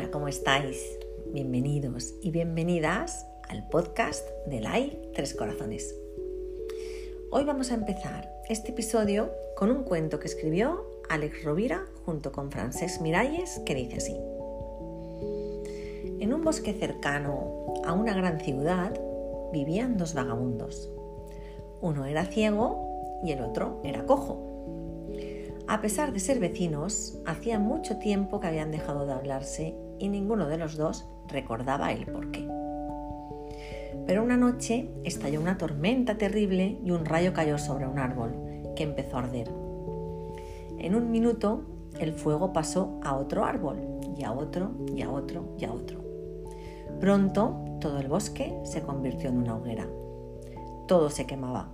Hola, ¿cómo estáis? Bienvenidos y bienvenidas al podcast de LAI Tres Corazones. Hoy vamos a empezar este episodio con un cuento que escribió Alex Rovira junto con Francesc Miralles que dice así. En un bosque cercano a una gran ciudad vivían dos vagabundos. Uno era ciego y el otro era cojo. A pesar de ser vecinos, hacía mucho tiempo que habían dejado de hablarse y ninguno de los dos recordaba el porqué. Pero una noche estalló una tormenta terrible y un rayo cayó sobre un árbol, que empezó a arder. En un minuto, el fuego pasó a otro árbol, y a otro, y a otro, y a otro. Pronto, todo el bosque se convirtió en una hoguera. Todo se quemaba.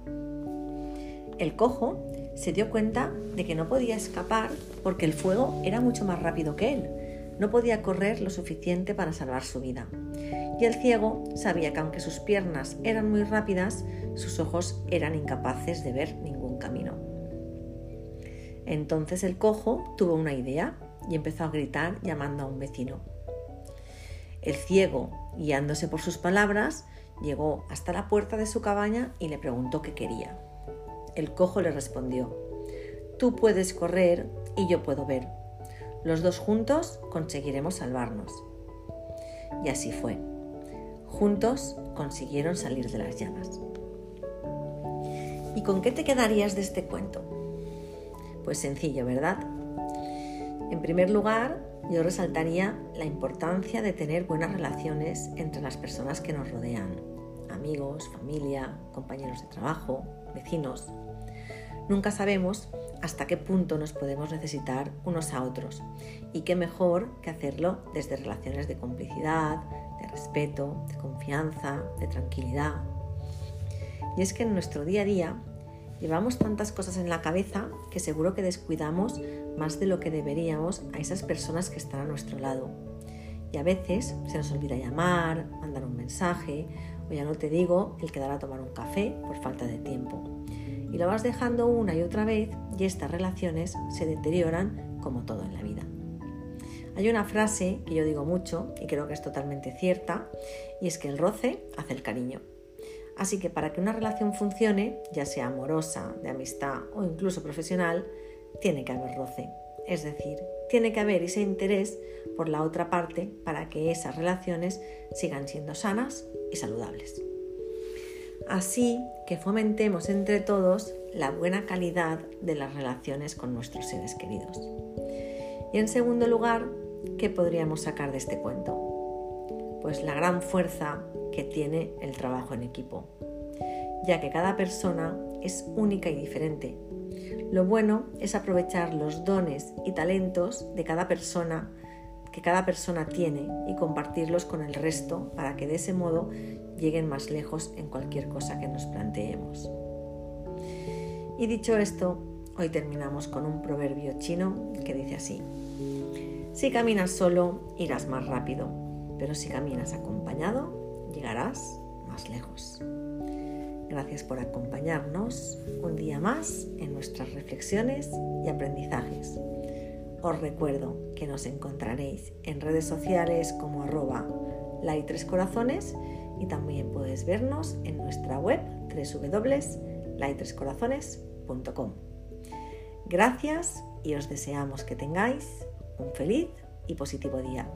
El cojo se dio cuenta de que no podía escapar porque el fuego era mucho más rápido que él. No podía correr lo suficiente para salvar su vida. Y el ciego sabía que aunque sus piernas eran muy rápidas, sus ojos eran incapaces de ver ningún camino. Entonces el cojo tuvo una idea y empezó a gritar llamando a un vecino. El ciego, guiándose por sus palabras, llegó hasta la puerta de su cabaña y le preguntó qué quería. El cojo le respondió, Tú puedes correr y yo puedo ver. Los dos juntos conseguiremos salvarnos. Y así fue. Juntos consiguieron salir de las llamas. ¿Y con qué te quedarías de este cuento? Pues sencillo, ¿verdad? En primer lugar, yo resaltaría la importancia de tener buenas relaciones entre las personas que nos rodean, amigos, familia, compañeros de trabajo, vecinos. Nunca sabemos hasta qué punto nos podemos necesitar unos a otros y qué mejor que hacerlo desde relaciones de complicidad, de respeto, de confianza, de tranquilidad. Y es que en nuestro día a día llevamos tantas cosas en la cabeza que seguro que descuidamos más de lo que deberíamos a esas personas que están a nuestro lado. Y a veces se nos olvida llamar, mandar un mensaje o ya no te digo el quedar a tomar un café por falta de tiempo y lo vas dejando una y otra vez y estas relaciones se deterioran como todo en la vida. Hay una frase que yo digo mucho y creo que es totalmente cierta y es que el roce hace el cariño. Así que para que una relación funcione, ya sea amorosa, de amistad o incluso profesional, tiene que haber roce. Es decir, tiene que haber ese interés por la otra parte para que esas relaciones sigan siendo sanas y saludables. Así que fomentemos entre todos la buena calidad de las relaciones con nuestros seres queridos. Y en segundo lugar, ¿qué podríamos sacar de este cuento? Pues la gran fuerza que tiene el trabajo en equipo, ya que cada persona es única y diferente. Lo bueno es aprovechar los dones y talentos de cada persona que cada persona tiene y compartirlos con el resto para que de ese modo lleguen más lejos en cualquier cosa que nos planteemos. Y dicho esto, hoy terminamos con un proverbio chino que dice así, si caminas solo irás más rápido, pero si caminas acompañado llegarás más lejos. Gracias por acompañarnos un día más en nuestras reflexiones y aprendizajes. Os recuerdo que nos encontraréis en redes sociales como arroba corazones y también puedes vernos en nuestra web www.laitrescorazones.com. Gracias y os deseamos que tengáis un feliz y positivo día.